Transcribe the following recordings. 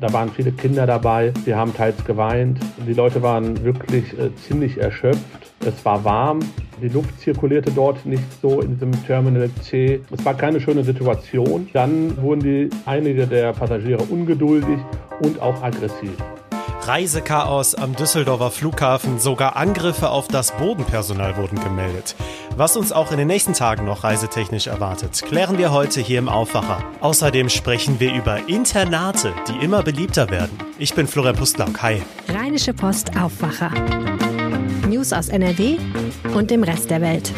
Da waren viele Kinder dabei, die haben teils geweint. Die Leute waren wirklich äh, ziemlich erschöpft. Es war warm, die Luft zirkulierte dort nicht so in diesem Terminal C. Es war keine schöne Situation. Dann wurden die, einige der Passagiere ungeduldig und auch aggressiv. Reisechaos am Düsseldorfer Flughafen, sogar Angriffe auf das Bodenpersonal wurden gemeldet. Was uns auch in den nächsten Tagen noch reisetechnisch erwartet, klären wir heute hier im Aufwacher. Außerdem sprechen wir über Internate, die immer beliebter werden. Ich bin Florian Pustlauk. Hi. Rheinische Post Aufwacher. News aus NRW und dem Rest der Welt.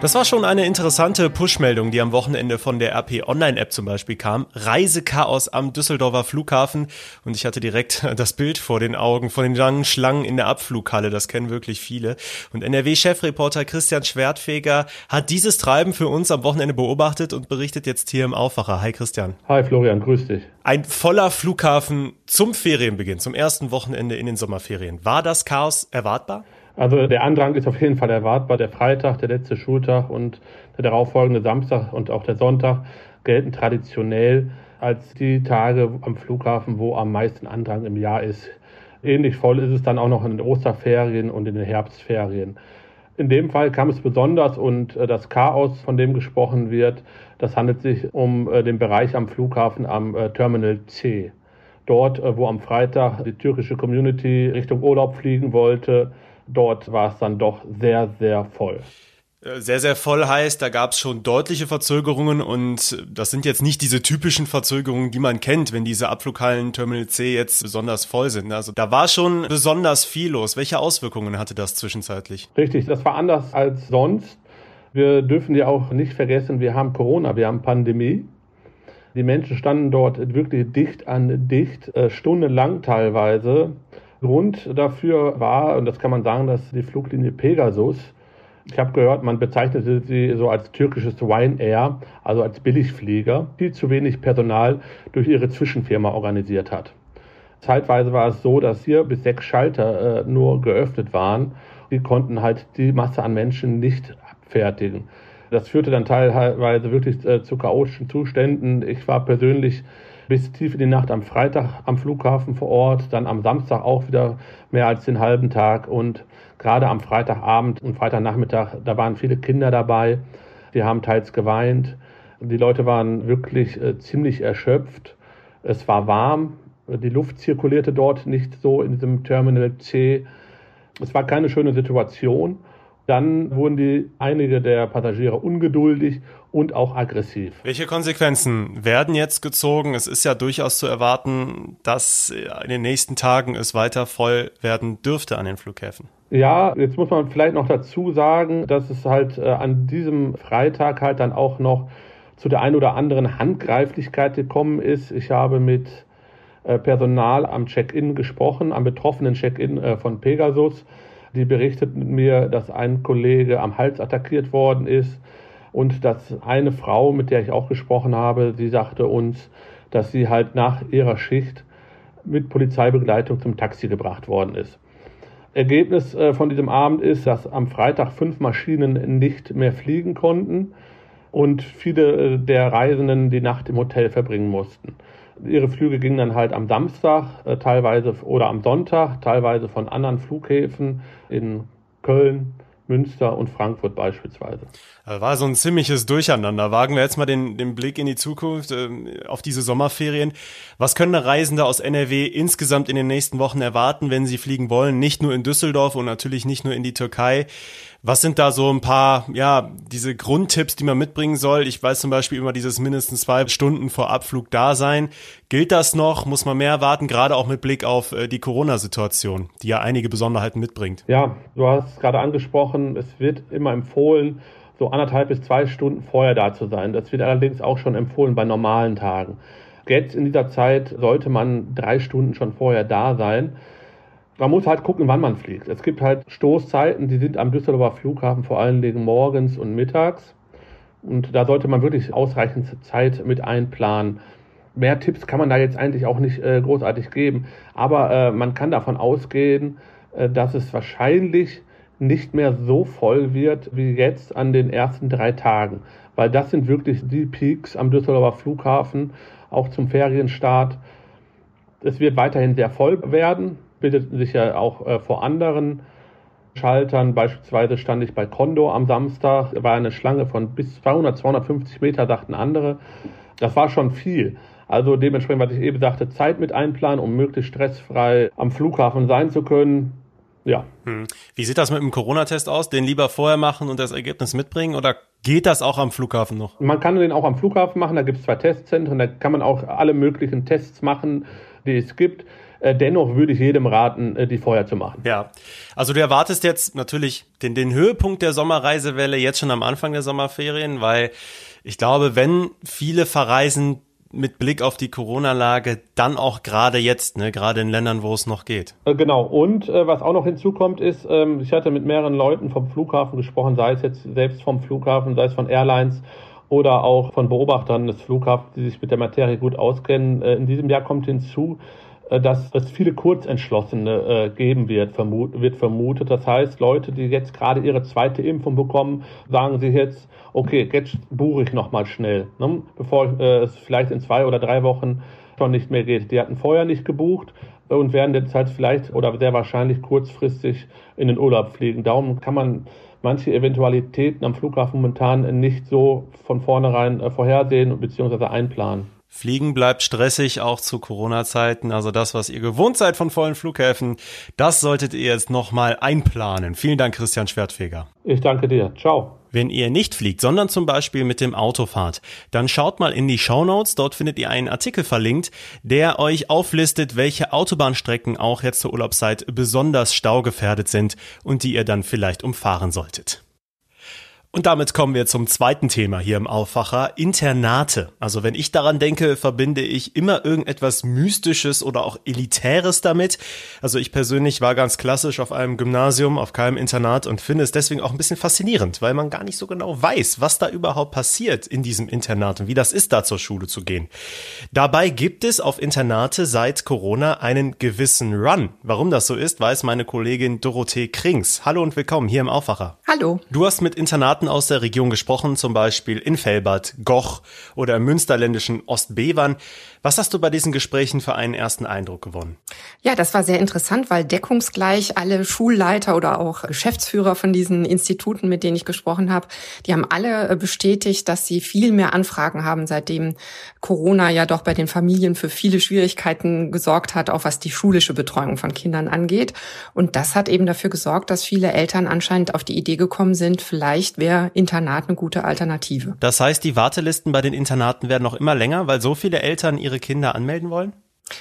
Das war schon eine interessante Push-Meldung, die am Wochenende von der RP Online-App zum Beispiel kam. Reisechaos am Düsseldorfer Flughafen. Und ich hatte direkt das Bild vor den Augen von den langen Schlangen in der Abflughalle. Das kennen wirklich viele. Und NRW-Chefreporter Christian Schwertfeger hat dieses Treiben für uns am Wochenende beobachtet und berichtet jetzt hier im Aufwacher. Hi Christian. Hi Florian, grüß dich. Ein voller Flughafen zum Ferienbeginn, zum ersten Wochenende in den Sommerferien. War das Chaos erwartbar? Also der Andrang ist auf jeden Fall erwartbar. Der Freitag, der letzte Schultag und der darauffolgende Samstag und auch der Sonntag gelten traditionell als die Tage am Flughafen, wo am meisten Andrang im Jahr ist. Ähnlich voll ist es dann auch noch in den Osterferien und in den Herbstferien. In dem Fall kam es besonders und äh, das Chaos, von dem gesprochen wird, das handelt sich um äh, den Bereich am Flughafen am äh, Terminal C. Dort, wo am Freitag die türkische Community Richtung Urlaub fliegen wollte, dort war es dann doch sehr, sehr voll. Äh, sehr, sehr voll heißt, da gab es schon deutliche Verzögerungen und das sind jetzt nicht diese typischen Verzögerungen, die man kennt, wenn diese Abflughallen Terminal C jetzt besonders voll sind. Also da war schon besonders viel los. Welche Auswirkungen hatte das zwischenzeitlich? Richtig, das war anders als sonst. Wir dürfen ja auch nicht vergessen, wir haben Corona, wir haben Pandemie. Die Menschen standen dort wirklich dicht an dicht, äh, stundenlang teilweise. Grund dafür war, und das kann man sagen, dass die Fluglinie Pegasus, ich habe gehört, man bezeichnete sie so als türkisches Ryanair, also als Billigflieger, viel zu wenig Personal durch ihre Zwischenfirma organisiert hat. Zeitweise war es so, dass vier bis sechs Schalter äh, nur geöffnet waren. Die konnten halt die Masse an Menschen nicht abfertigen. Das führte dann teilweise wirklich äh, zu chaotischen Zuständen. Ich war persönlich bis tief in die Nacht am Freitag am Flughafen vor Ort, dann am Samstag auch wieder mehr als den halben Tag und gerade am Freitagabend und Freitagnachmittag, da waren viele Kinder dabei, die haben teils geweint. Die Leute waren wirklich äh, ziemlich erschöpft. Es war warm, die Luft zirkulierte dort nicht so in diesem Terminal C. Es war keine schöne Situation. Dann wurden die einige der Passagiere ungeduldig und auch aggressiv. Welche Konsequenzen werden jetzt gezogen? Es ist ja durchaus zu erwarten, dass in den nächsten Tagen es weiter voll werden dürfte an den Flughäfen. Ja, jetzt muss man vielleicht noch dazu sagen, dass es halt äh, an diesem Freitag halt dann auch noch zu der ein oder anderen Handgreiflichkeit gekommen ist. Ich habe mit äh, Personal am Check-in gesprochen, am betroffenen Check-in äh, von Pegasus. Die berichteten mir, dass ein Kollege am Hals attackiert worden ist und dass eine Frau, mit der ich auch gesprochen habe, sie sagte uns, dass sie halt nach ihrer Schicht mit Polizeibegleitung zum Taxi gebracht worden ist. Ergebnis äh, von diesem Abend ist, dass am Freitag fünf Maschinen nicht mehr fliegen konnten und viele äh, der Reisenden die Nacht im Hotel verbringen mussten. Ihre Flüge gingen dann halt am Samstag, äh, teilweise oder am Sonntag, teilweise von anderen Flughäfen in Köln, Münster und Frankfurt beispielsweise. War so ein ziemliches Durcheinander. Wagen wir jetzt mal den, den Blick in die Zukunft, äh, auf diese Sommerferien. Was können Reisende aus NRW insgesamt in den nächsten Wochen erwarten, wenn sie fliegen wollen? Nicht nur in Düsseldorf und natürlich nicht nur in die Türkei. Was sind da so ein paar, ja, diese Grundtipps, die man mitbringen soll? Ich weiß zum Beispiel immer dieses mindestens zwei Stunden vor Abflug da sein. Gilt das noch? Muss man mehr erwarten? Gerade auch mit Blick auf äh, die Corona-Situation, die ja einige Besonderheiten mitbringt. Ja, du hast es gerade angesprochen. Es wird immer empfohlen, so anderthalb bis zwei Stunden vorher da zu sein. Das wird allerdings auch schon empfohlen bei normalen Tagen. Jetzt in dieser Zeit sollte man drei Stunden schon vorher da sein man muss halt gucken, wann man fliegt. Es gibt halt Stoßzeiten, die sind am Düsseldorfer Flughafen vor allen Dingen morgens und mittags. Und da sollte man wirklich ausreichend Zeit mit einplanen. Mehr Tipps kann man da jetzt eigentlich auch nicht äh, großartig geben. Aber äh, man kann davon ausgehen, äh, dass es wahrscheinlich nicht mehr so voll wird wie jetzt an den ersten drei Tagen. Weil das sind wirklich die Peaks am Düsseldorfer Flughafen, auch zum Ferienstart Es wird weiterhin sehr voll werden, bildet sich ja auch äh, vor anderen Schaltern. Beispielsweise stand ich bei Kondo am Samstag, war eine Schlange von bis 200, 250 Meter, sagten andere. Das war schon viel. Also dementsprechend, was ich eben sagte, Zeit mit einplanen, um möglichst stressfrei am Flughafen sein zu können. Ja. Hm. Wie sieht das mit dem Corona-Test aus? Den lieber vorher machen und das Ergebnis mitbringen oder geht das auch am Flughafen noch? Man kann den auch am Flughafen machen. Da gibt es zwei Testzentren. Da kann man auch alle möglichen Tests machen, die es gibt. Äh, dennoch würde ich jedem raten, äh, die vorher zu machen. Ja, also du erwartest jetzt natürlich den, den Höhepunkt der Sommerreisewelle jetzt schon am Anfang der Sommerferien, weil ich glaube, wenn viele verreisen, mit Blick auf die Corona-Lage dann auch gerade jetzt, ne, gerade in Ländern, wo es noch geht. Äh, genau. Und äh, was auch noch hinzukommt, ist, ähm, ich hatte mit mehreren Leuten vom Flughafen gesprochen, sei es jetzt selbst vom Flughafen, sei es von Airlines oder auch von Beobachtern des Flughafens, die sich mit der Materie gut auskennen. Äh, in diesem Jahr kommt hinzu, dass es viele Kurzentschlossene äh, geben wird, vermut, wird vermutet. Das heißt, Leute, die jetzt gerade ihre zweite Impfung bekommen, sagen sich jetzt, okay, jetzt buche ich nochmal schnell, ne, bevor äh, es vielleicht in zwei oder drei Wochen schon nicht mehr geht. Die hatten vorher nicht gebucht und werden jetzt halt vielleicht oder sehr wahrscheinlich kurzfristig in den Urlaub fliegen. Darum kann man manche Eventualitäten am Flughafen momentan nicht so von vornherein äh, vorhersehen bzw. einplanen. Fliegen bleibt stressig, auch zu Corona-Zeiten. Also das, was ihr gewohnt seid von vollen Flughäfen, das solltet ihr jetzt nochmal einplanen. Vielen Dank, Christian Schwertfeger. Ich danke dir. Ciao. Wenn ihr nicht fliegt, sondern zum Beispiel mit dem Auto fahrt, dann schaut mal in die Show Notes. Dort findet ihr einen Artikel verlinkt, der euch auflistet, welche Autobahnstrecken auch jetzt zur Urlaubszeit besonders staugefährdet sind und die ihr dann vielleicht umfahren solltet. Und damit kommen wir zum zweiten Thema hier im Aufwacher, Internate. Also wenn ich daran denke, verbinde ich immer irgendetwas Mystisches oder auch Elitäres damit. Also ich persönlich war ganz klassisch auf einem Gymnasium, auf keinem Internat und finde es deswegen auch ein bisschen faszinierend, weil man gar nicht so genau weiß, was da überhaupt passiert in diesem Internat und wie das ist, da zur Schule zu gehen. Dabei gibt es auf Internate seit Corona einen gewissen Run. Warum das so ist, weiß meine Kollegin Dorothee Krings. Hallo und willkommen hier im Aufwacher. Hallo. Du hast mit Internaten Experten aus der Region gesprochen, zum Beispiel in Felbert, Goch oder im münsterländischen Ostbevern. Was hast du bei diesen Gesprächen für einen ersten Eindruck gewonnen? Ja, das war sehr interessant, weil deckungsgleich alle Schulleiter oder auch Geschäftsführer von diesen Instituten, mit denen ich gesprochen habe, die haben alle äh, bestätigt, dass sie viel mehr Anfragen haben, seitdem Corona ja doch bei den Familien für viele Schwierigkeiten gesorgt hat, auch was die schulische Betreuung von Kindern angeht. Und das hat eben dafür gesorgt, dass viele Eltern anscheinend auf die Idee gekommen sind, vielleicht wäre Internat eine gute Alternative. Das heißt, die Wartelisten bei den Internaten werden noch immer länger, weil so viele Eltern ihre Kinder anmelden wollen?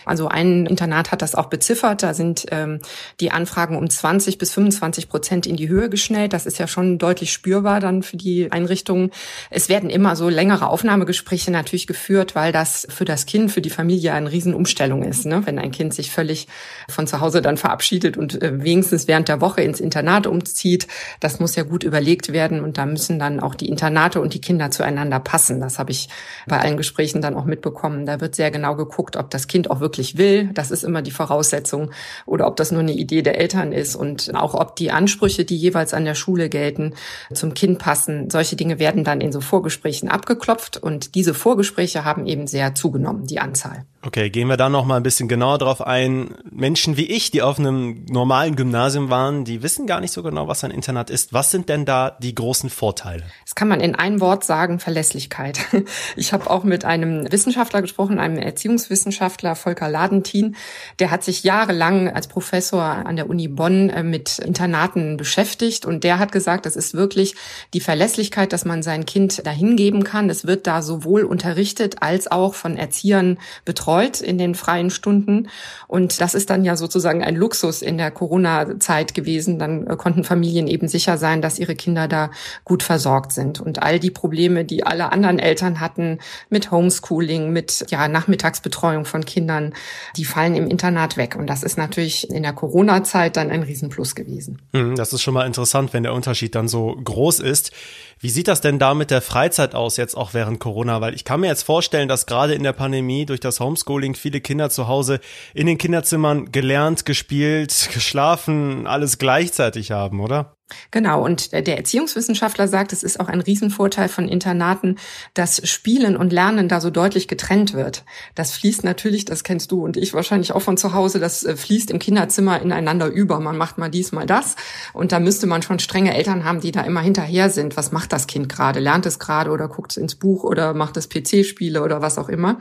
Also ein Internat hat das auch beziffert. Da sind ähm, die Anfragen um 20 bis 25 Prozent in die Höhe geschnellt. Das ist ja schon deutlich spürbar dann für die Einrichtungen. Es werden immer so längere Aufnahmegespräche natürlich geführt, weil das für das Kind, für die Familie eine Riesenumstellung ist. Ne? Wenn ein Kind sich völlig von zu Hause dann verabschiedet und äh, wenigstens während der Woche ins Internat umzieht, das muss ja gut überlegt werden und da müssen dann auch die Internate und die Kinder zueinander passen. Das habe ich bei allen Gesprächen dann auch mitbekommen. Da wird sehr genau geguckt, ob das Kind auch auch wirklich will. Das ist immer die Voraussetzung. Oder ob das nur eine Idee der Eltern ist und auch ob die Ansprüche, die jeweils an der Schule gelten, zum Kind passen. Solche Dinge werden dann in so Vorgesprächen abgeklopft und diese Vorgespräche haben eben sehr zugenommen, die Anzahl. Okay, gehen wir da noch mal ein bisschen genauer drauf ein. Menschen wie ich, die auf einem normalen Gymnasium waren, die wissen gar nicht so genau, was ein Internat ist. Was sind denn da die großen Vorteile? Das kann man in einem Wort sagen, Verlässlichkeit. Ich habe auch mit einem Wissenschaftler gesprochen, einem Erziehungswissenschaftler, Volker Ladentin. Der hat sich jahrelang als Professor an der Uni Bonn äh, mit Internaten beschäftigt und der hat gesagt, das ist wirklich die Verlässlichkeit, dass man sein Kind dahin geben kann. Es wird da sowohl unterrichtet als auch von Erziehern betreut betreut in den freien Stunden. Und das ist dann ja sozusagen ein Luxus in der Corona-Zeit gewesen. Dann äh, konnten Familien eben sicher sein, dass ihre Kinder da gut versorgt sind. Und all die Probleme, die alle anderen Eltern hatten mit Homeschooling, mit ja, Nachmittagsbetreuung von Kindern, die fallen im Internat weg. Und das ist natürlich in der Corona-Zeit dann ein Riesenplus gewesen. Hm, das ist schon mal interessant, wenn der Unterschied dann so groß ist. Wie sieht das denn da mit der Freizeit aus jetzt auch während Corona? Weil ich kann mir jetzt vorstellen, dass gerade in der Pandemie durch das Homeschooling viele Kinder zu Hause in den Kinderzimmern gelernt, gespielt, geschlafen, alles gleichzeitig haben, oder? Genau, und der Erziehungswissenschaftler sagt, es ist auch ein Riesenvorteil von Internaten, dass Spielen und Lernen da so deutlich getrennt wird. Das fließt natürlich, das kennst du und ich wahrscheinlich auch von zu Hause, das äh, fließt im Kinderzimmer ineinander über. Man macht mal dies, mal das. Und da müsste man schon strenge Eltern haben, die da immer hinterher sind. Was macht das Kind gerade? Lernt es gerade oder guckt es ins Buch oder macht es PC-Spiele oder was auch immer?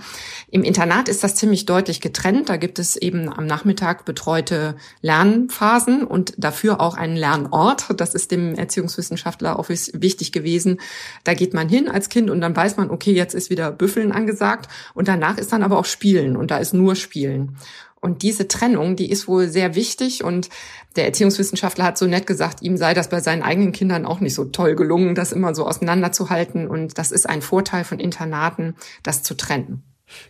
Im Internat ist das ziemlich deutlich getrennt. Da gibt es eben am Nachmittag betreute Lernphasen und dafür auch einen Lernort das ist dem Erziehungswissenschaftler auch wichtig gewesen. Da geht man hin als Kind und dann weiß man, okay, jetzt ist wieder Büffeln angesagt und danach ist dann aber auch Spielen und da ist nur Spielen. Und diese Trennung, die ist wohl sehr wichtig und der Erziehungswissenschaftler hat so nett gesagt, ihm sei das bei seinen eigenen Kindern auch nicht so toll gelungen, das immer so auseinanderzuhalten und das ist ein Vorteil von Internaten, das zu trennen.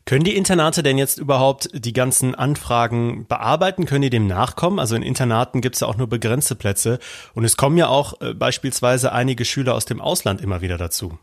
Können die Internate denn jetzt überhaupt die ganzen Anfragen bearbeiten? Können die dem nachkommen? Also in Internaten gibt es ja auch nur begrenzte Plätze und es kommen ja auch äh, beispielsweise einige Schüler aus dem Ausland immer wieder dazu.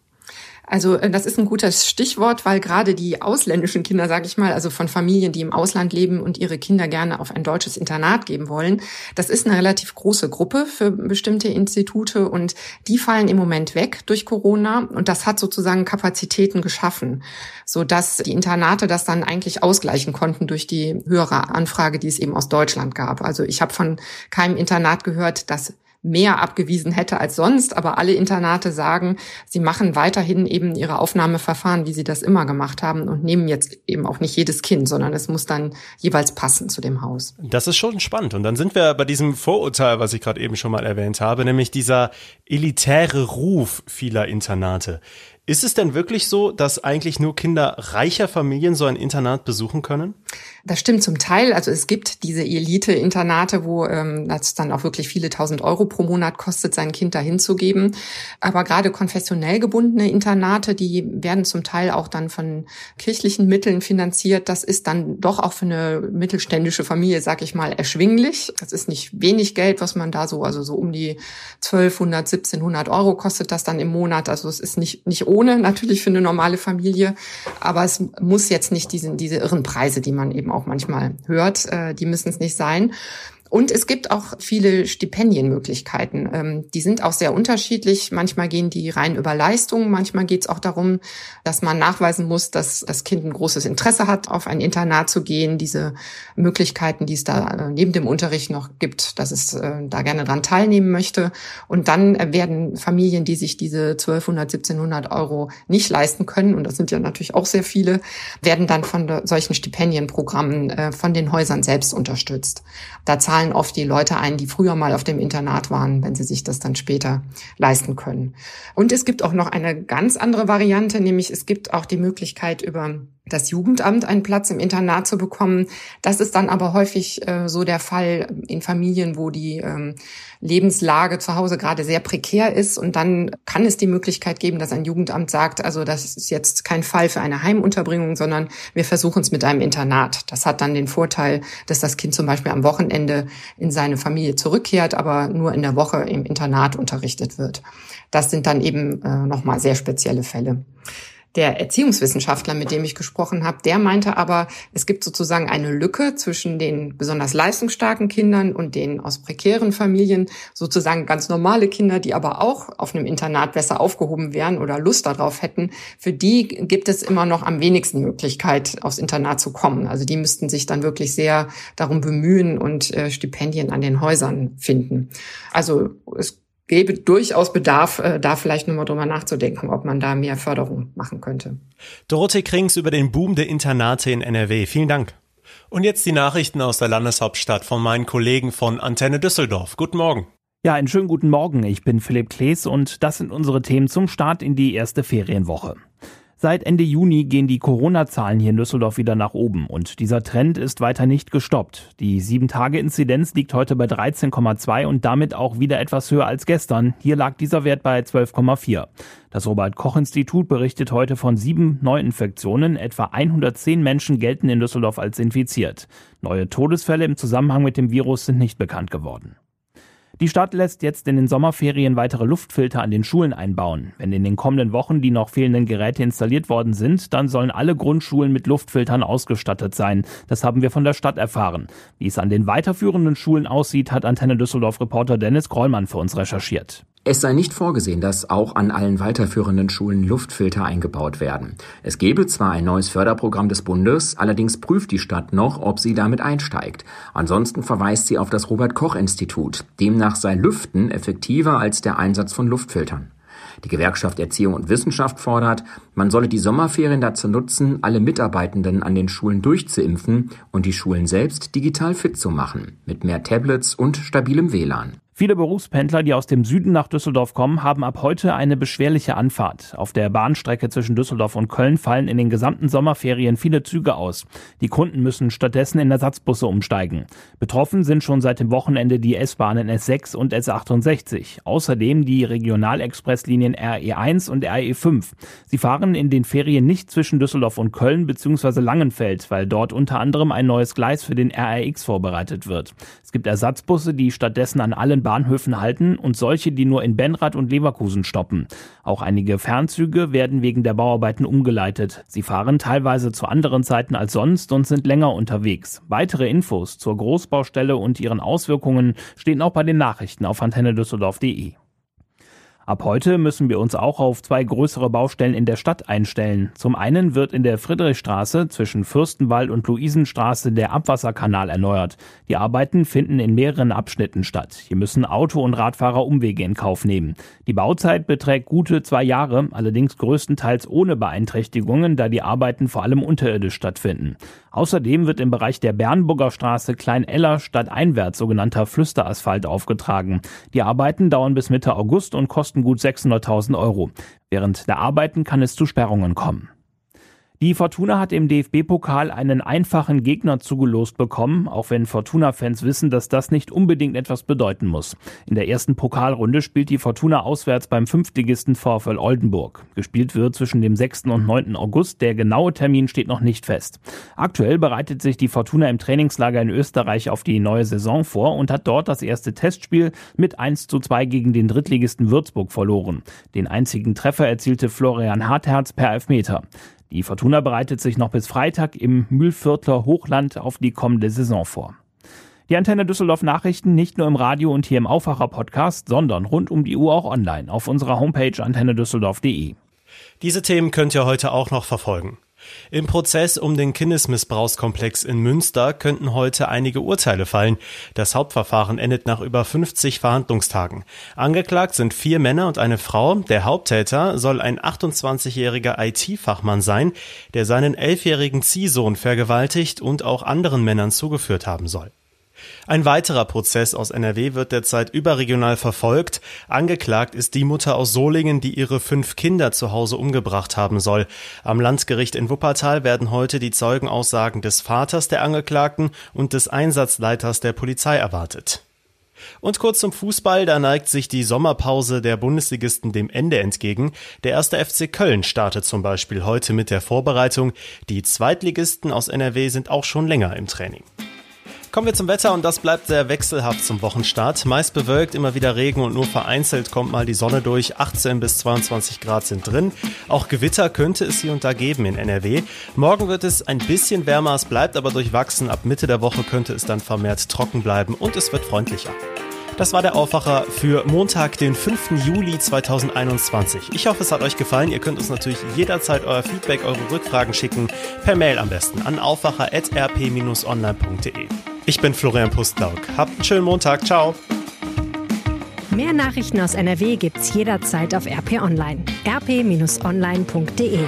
Also äh, das ist ein gutes Stichwort, weil gerade die ausländischen Kinder, sage ich mal, also von Familien, die im Ausland leben und ihre Kinder gerne auf ein deutsches Internat geben wollen, das ist eine relativ große Gruppe für bestimmte Institute und die fallen im Moment weg durch Corona und das hat sozusagen Kapazitäten geschaffen, so dass die Internate das dann eigentlich ausgleichen konnten durch die höhere Anfrage, die es eben aus Deutschland gab. Also ich habe von keinem Internat gehört, dass mehr abgewiesen hätte als sonst. Aber alle Internate sagen, sie machen weiterhin eben ihre Aufnahmeverfahren, wie sie das immer gemacht haben und nehmen jetzt eben auch nicht jedes Kind, sondern es muss dann jeweils passen zu dem Haus. Das ist schon spannend. Und dann sind wir bei diesem Vorurteil, was ich gerade eben schon mal erwähnt habe, nämlich dieser elitäre Ruf vieler Internate. Ist es denn wirklich so, dass eigentlich nur Kinder reicher Familien so ein Internat besuchen können? Das stimmt zum Teil. Also es gibt diese Elite-Internate, wo ähm, das dann auch wirklich viele tausend Euro pro Monat kostet, sein Kind dahin zu geben. Aber gerade konfessionell gebundene Internate, die werden zum Teil auch dann von kirchlichen Mitteln finanziert. Das ist dann doch auch für eine mittelständische Familie, sag ich mal, erschwinglich. Das ist nicht wenig Geld, was man da so, also so um die 1200, 1700 Euro kostet das dann im Monat. Also es ist nicht, nicht ohne natürlich für eine normale Familie. Aber es muss jetzt nicht diesen, diese irren Preise, die man eben auch manchmal hört, äh, die müssen es nicht sein. Und es gibt auch viele Stipendienmöglichkeiten. Ähm, die sind auch sehr unterschiedlich. Manchmal gehen die rein über Leistungen. Manchmal geht es auch darum, dass man nachweisen muss, dass das Kind ein großes Interesse hat, auf ein Internat zu gehen. Diese Möglichkeiten, die es da äh, neben dem Unterricht noch gibt, dass es äh, da gerne dran teilnehmen möchte. Und dann werden Familien, die sich diese 1200, 1700 Euro nicht leisten können, und das sind ja natürlich auch sehr viele, werden dann von solchen Stipendienprogrammen äh, von den Häusern selbst unterstützt. Da zahlen zahlen oft die Leute ein, die früher mal auf dem Internat waren, wenn sie sich das dann später leisten können. Und es gibt auch noch eine ganz andere Variante, nämlich es gibt auch die Möglichkeit über das Jugendamt einen Platz im Internat zu bekommen. Das ist dann aber häufig äh, so der Fall in Familien, wo die ähm, Lebenslage zu Hause gerade sehr prekär ist. Und dann kann es die Möglichkeit geben, dass ein Jugendamt sagt, also das ist jetzt kein Fall für eine Heimunterbringung, sondern wir versuchen es mit einem Internat. Das hat dann den Vorteil, dass das Kind zum Beispiel am Wochenende in seine Familie zurückkehrt, aber nur in der Woche im Internat unterrichtet wird. Das sind dann eben äh, nochmal sehr spezielle Fälle. Der Erziehungswissenschaftler, mit dem ich gesprochen habe, der meinte aber, es gibt sozusagen eine Lücke zwischen den besonders leistungsstarken Kindern und den aus prekären Familien, sozusagen ganz normale Kinder, die aber auch auf einem Internat besser aufgehoben wären oder Lust darauf hätten. Für die gibt es immer noch am wenigsten Möglichkeit, aufs Internat zu kommen. Also die müssten sich dann wirklich sehr darum bemühen und äh, Stipendien an den Häusern finden. Also es gäbe durchaus Bedarf, äh, da vielleicht nochmal drüber nachzudenken, ob man da mehr Förderung machen könnte. Dorothee Krings über den Boom der Internate in NRW. Vielen Dank. Und jetzt die Nachrichten aus der Landeshauptstadt von meinen Kollegen von Antenne Düsseldorf. Guten Morgen. Ja, einen schönen guten Morgen. Ich bin Philipp Klees und das sind unsere Themen zum Start in die erste Ferienwoche. Seit Ende Juni gehen die Corona-Zahlen hier in Düsseldorf wieder nach oben und dieser Trend ist weiter nicht gestoppt. Die 7-Tage-Inzidenz liegt heute bei 13,2 und damit auch wieder etwas höher als gestern. Hier lag dieser Wert bei 12,4. Das Robert-Koch-Institut berichtet heute von sieben Neuinfektionen. Etwa 110 Menschen gelten in Düsseldorf als infiziert. Neue Todesfälle im Zusammenhang mit dem Virus sind nicht bekannt geworden. Die Stadt lässt jetzt in den Sommerferien weitere Luftfilter an den Schulen einbauen. Wenn in den kommenden Wochen die noch fehlenden Geräte installiert worden sind, dann sollen alle Grundschulen mit Luftfiltern ausgestattet sein. Das haben wir von der Stadt erfahren. Wie es an den weiterführenden Schulen aussieht, hat Antenne Düsseldorf Reporter Dennis Krollmann für uns recherchiert. Es sei nicht vorgesehen, dass auch an allen weiterführenden Schulen Luftfilter eingebaut werden. Es gebe zwar ein neues Förderprogramm des Bundes, allerdings prüft die Stadt noch, ob sie damit einsteigt. Ansonsten verweist sie auf das Robert Koch Institut. Demnach sei Lüften effektiver als der Einsatz von Luftfiltern. Die Gewerkschaft Erziehung und Wissenschaft fordert, man solle die Sommerferien dazu nutzen, alle Mitarbeitenden an den Schulen durchzuimpfen und die Schulen selbst digital fit zu machen, mit mehr Tablets und stabilem WLAN. Viele Berufspendler, die aus dem Süden nach Düsseldorf kommen, haben ab heute eine beschwerliche Anfahrt. Auf der Bahnstrecke zwischen Düsseldorf und Köln fallen in den gesamten Sommerferien viele Züge aus. Die Kunden müssen stattdessen in Ersatzbusse umsteigen. Betroffen sind schon seit dem Wochenende die S-Bahnen S6 und S68. Außerdem die Regionalexpresslinien RE1 und RE5. Sie fahren in den Ferien nicht zwischen Düsseldorf und Köln bzw. Langenfeld, weil dort unter anderem ein neues Gleis für den RRX vorbereitet wird. Es gibt Ersatzbusse, die stattdessen an allen Bahnhöfen halten und solche, die nur in Benrath und Leverkusen stoppen. Auch einige Fernzüge werden wegen der Bauarbeiten umgeleitet. Sie fahren teilweise zu anderen Zeiten als sonst und sind länger unterwegs. Weitere Infos zur Großbaustelle und ihren Auswirkungen stehen auch bei den Nachrichten auf antennedüsseldorf.de. Ab heute müssen wir uns auch auf zwei größere Baustellen in der Stadt einstellen. Zum einen wird in der Friedrichstraße zwischen Fürstenwald und Luisenstraße der Abwasserkanal erneuert. Die Arbeiten finden in mehreren Abschnitten statt. Hier müssen Auto- und Radfahrer Umwege in Kauf nehmen. Die Bauzeit beträgt gute zwei Jahre, allerdings größtenteils ohne Beeinträchtigungen, da die Arbeiten vor allem unterirdisch stattfinden. Außerdem wird im Bereich der Bernburger Straße Klein-Eller stadteinwärts sogenannter Flüsterasphalt aufgetragen. Die Arbeiten dauern bis Mitte August und kosten gut 600.000 Euro. Während der Arbeiten kann es zu Sperrungen kommen. Die Fortuna hat im DFB-Pokal einen einfachen Gegner zugelost bekommen, auch wenn Fortuna-Fans wissen, dass das nicht unbedingt etwas bedeuten muss. In der ersten Pokalrunde spielt die Fortuna auswärts beim Fünftligisten VfL Oldenburg. Gespielt wird zwischen dem 6. und 9. August. Der genaue Termin steht noch nicht fest. Aktuell bereitet sich die Fortuna im Trainingslager in Österreich auf die neue Saison vor und hat dort das erste Testspiel mit 1 zu 2 gegen den Drittligisten Würzburg verloren. Den einzigen Treffer erzielte Florian Hartherz per Elfmeter. Die Fortuna bereitet sich noch bis Freitag im Mühlviertler Hochland auf die kommende Saison vor. Die Antenne Düsseldorf Nachrichten nicht nur im Radio und hier im Aufwacher Podcast, sondern rund um die Uhr auch online auf unserer Homepage antennedüsseldorf.de. Diese Themen könnt ihr heute auch noch verfolgen. Im Prozess um den Kindesmissbrauchskomplex in Münster könnten heute einige Urteile fallen. Das Hauptverfahren endet nach über 50 Verhandlungstagen. Angeklagt sind vier Männer und eine Frau. Der Haupttäter soll ein 28-jähriger IT-Fachmann sein, der seinen elfjährigen Ziehsohn vergewaltigt und auch anderen Männern zugeführt haben soll. Ein weiterer Prozess aus NRW wird derzeit überregional verfolgt. Angeklagt ist die Mutter aus Solingen, die ihre fünf Kinder zu Hause umgebracht haben soll. Am Landgericht in Wuppertal werden heute die Zeugenaussagen des Vaters der Angeklagten und des Einsatzleiters der Polizei erwartet. Und kurz zum Fußball, da neigt sich die Sommerpause der Bundesligisten dem Ende entgegen. Der erste FC Köln startet zum Beispiel heute mit der Vorbereitung. Die Zweitligisten aus NRW sind auch schon länger im Training. Kommen wir zum Wetter und das bleibt sehr wechselhaft zum Wochenstart. Meist bewölkt, immer wieder Regen und nur vereinzelt kommt mal die Sonne durch. 18 bis 22 Grad sind drin. Auch Gewitter könnte es hier und da geben in NRW. Morgen wird es ein bisschen wärmer, es bleibt aber durchwachsen. Ab Mitte der Woche könnte es dann vermehrt trocken bleiben und es wird freundlicher. Das war der Aufwacher für Montag, den 5. Juli 2021. Ich hoffe, es hat euch gefallen. Ihr könnt uns natürlich jederzeit euer Feedback, eure Rückfragen schicken. Per Mail am besten an aufwacher.rp-online.de. Ich bin Florian Pustlauk. Habt einen schönen Montag. Ciao. Mehr Nachrichten aus NRW gibt's jederzeit auf RP Online. rp-online.de